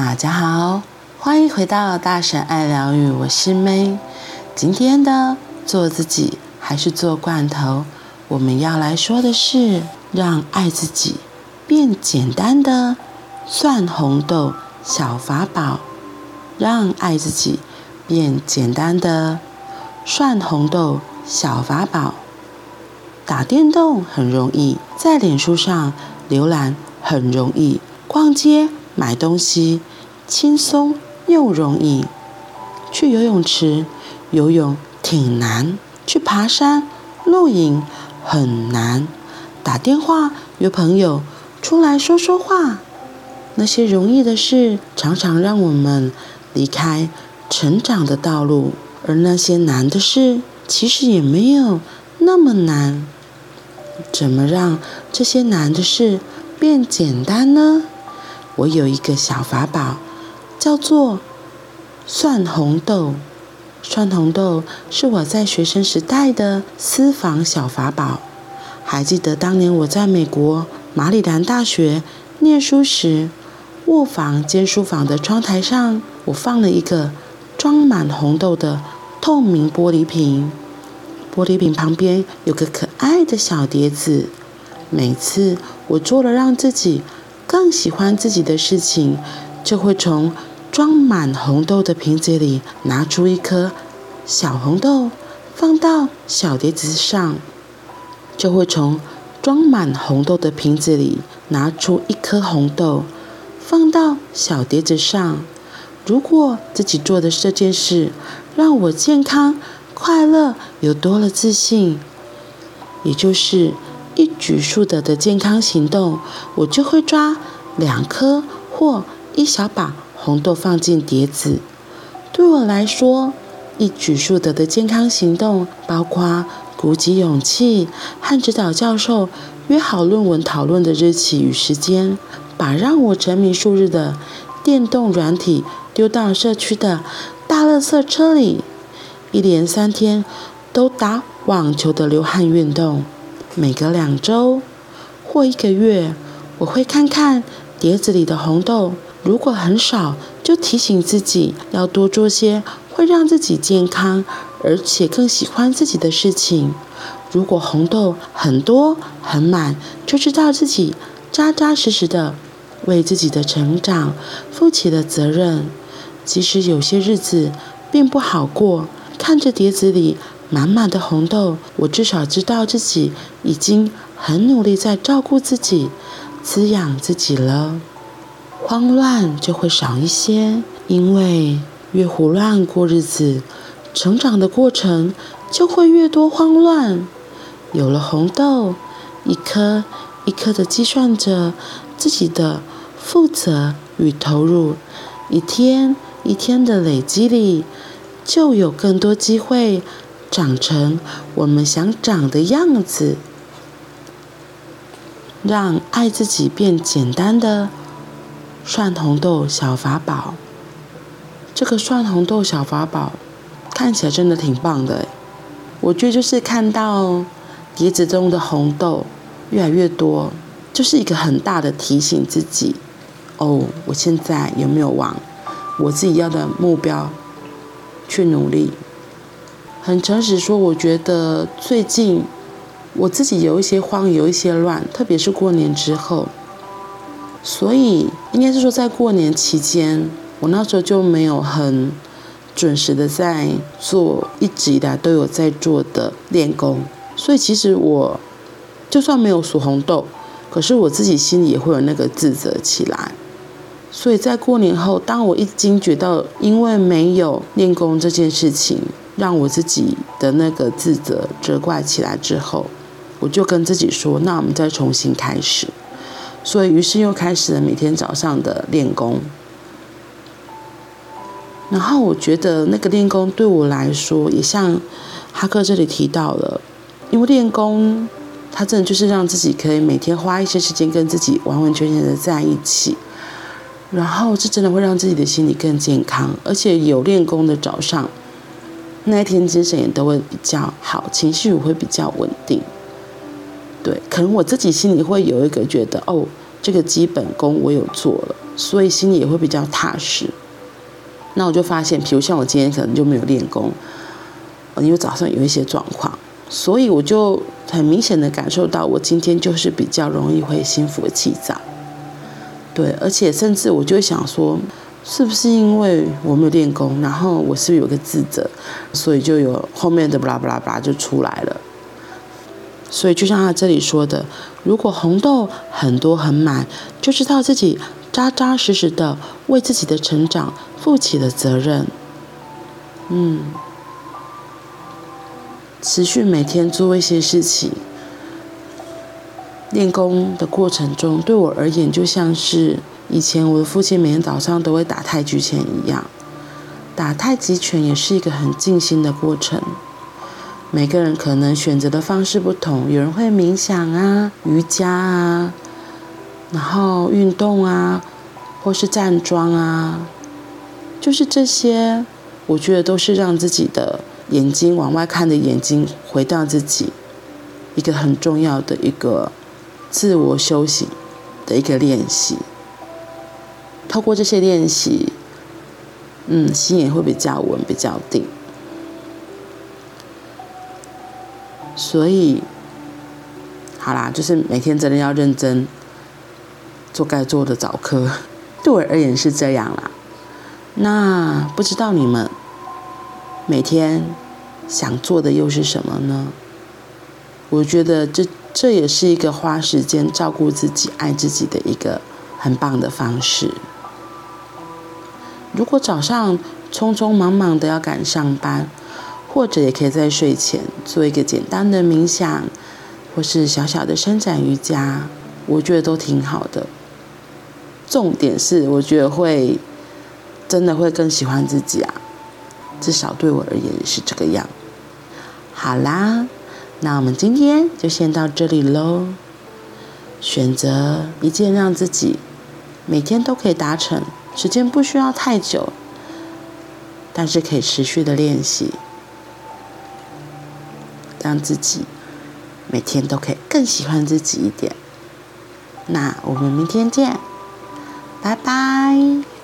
大家好，欢迎回到大神爱疗愈，我是 May。今天的做自己还是做罐头，我们要来说的是让爱自己变简单的蒜红豆小法宝。让爱自己变简单的蒜红豆小法宝。打电动很容易，在脸书上浏览很容易，逛街买东西轻松又容易。去游泳池游泳挺难，去爬山露营很难。打电话约朋友出来说说话，那些容易的事常常让我们离开成长的道路，而那些难的事其实也没有那么难。怎么让这些难的事变简单呢？我有一个小法宝，叫做蒜红豆。蒜红豆是我在学生时代的私房小法宝。还记得当年我在美国马里兰大学念书时，卧房兼书房的窗台上，我放了一个装满红豆的透明玻璃瓶。玻璃瓶旁边有个可爱的小碟子，每次我做了让自己更喜欢自己的事情，就会从装满红豆的瓶子里拿出一颗小红豆，放到小碟子上，就会从装满红豆的瓶子里拿出一颗红豆，放到小碟子上。如果自己做的这件事让我健康，快乐又多了自信，也就是一举数得的健康行动，我就会抓两颗或一小把红豆放进碟子。对我来说，一举数得的健康行动包括鼓起勇气和指导教授约好论文讨论的日期与时间，把让我沉迷数日的电动软体丢到社区的大垃圾车里。一连三天都打网球的流汗运动，每隔两周或一个月，我会看看碟子里的红豆，如果很少，就提醒自己要多做些会让自己健康而且更喜欢自己的事情。如果红豆很多很满，就知道自己扎扎实实的为自己的成长负起了责任。即使有些日子并不好过。看着碟子里满满的红豆，我至少知道自己已经很努力在照顾自己、滋养自己了。慌乱就会少一些，因为越胡乱过日子，成长的过程就会越多慌乱。有了红豆，一颗一颗的计算着自己的负责与投入，一天一天的累积里。就有更多机会长成我们想长的样子。让爱自己变简单的蒜红豆小法宝。这个蒜红豆小法宝看起来真的挺棒的。我觉得就是看到碟子中的红豆越来越多，就是一个很大的提醒自己：哦，我现在有没有往我自己要的目标去努力，很诚实说，我觉得最近我自己有一些慌，有一些乱，特别是过年之后，所以应该是说在过年期间，我那时候就没有很准时的在做一直以来都有在做的练功，所以其实我就算没有数红豆，可是我自己心里也会有那个自责起来。所以在过年后，当我一惊觉到因为没有练功这件事情，让我自己的那个自责责怪起来之后，我就跟自己说：“那我们再重新开始。”所以，于是又开始了每天早上的练功。然后，我觉得那个练功对我来说，也像哈克这里提到了，因为练功，它真的就是让自己可以每天花一些时间跟自己完完全全的在一起。然后是真的会让自己的心理更健康，而且有练功的早上，那一天精神也都会比较好，情绪也会比较稳定。对，可能我自己心里会有一个觉得，哦，这个基本功我有做了，所以心里也会比较踏实。那我就发现，比如像我今天可能就没有练功，因为早上有一些状况，所以我就很明显的感受到，我今天就是比较容易会心浮气躁。对，而且甚至我就想说，是不是因为我没有练功，然后我是不是有个自责，所以就有后面的巴拉巴拉巴拉就出来了。所以就像他这里说的，如果红豆很多很满，就知道自己扎扎实实的为自己的成长负起了责任。嗯，持续每天做一些事情，练功的过程中，对我而言就像是以前我的父亲每天早上都会打太极拳一样。打太极拳也是一个很静心的过程。每个人可能选择的方式不同，有人会冥想啊、瑜伽啊，然后运动啊，或是站桩啊，就是这些，我觉得都是让自己的眼睛往外看的眼睛回到自己，一个很重要的一个自我修行的一个练习。透过这些练习，嗯，心也会比较稳，比较定。所以，好啦，就是每天真的要认真做该做的早课，对我而言是这样啦。那不知道你们每天想做的又是什么呢？我觉得这这也是一个花时间照顾自己、爱自己的一个很棒的方式。如果早上匆匆忙忙的要赶上班，或者也可以在睡前做一个简单的冥想，或是小小的伸展瑜伽，我觉得都挺好的。重点是，我觉得会真的会更喜欢自己啊，至少对我而言是这个样。好啦，那我们今天就先到这里喽。选择一件让自己每天都可以达成，时间不需要太久，但是可以持续的练习。让自己每天都可以更喜欢自己一点。那我们明天见，拜拜。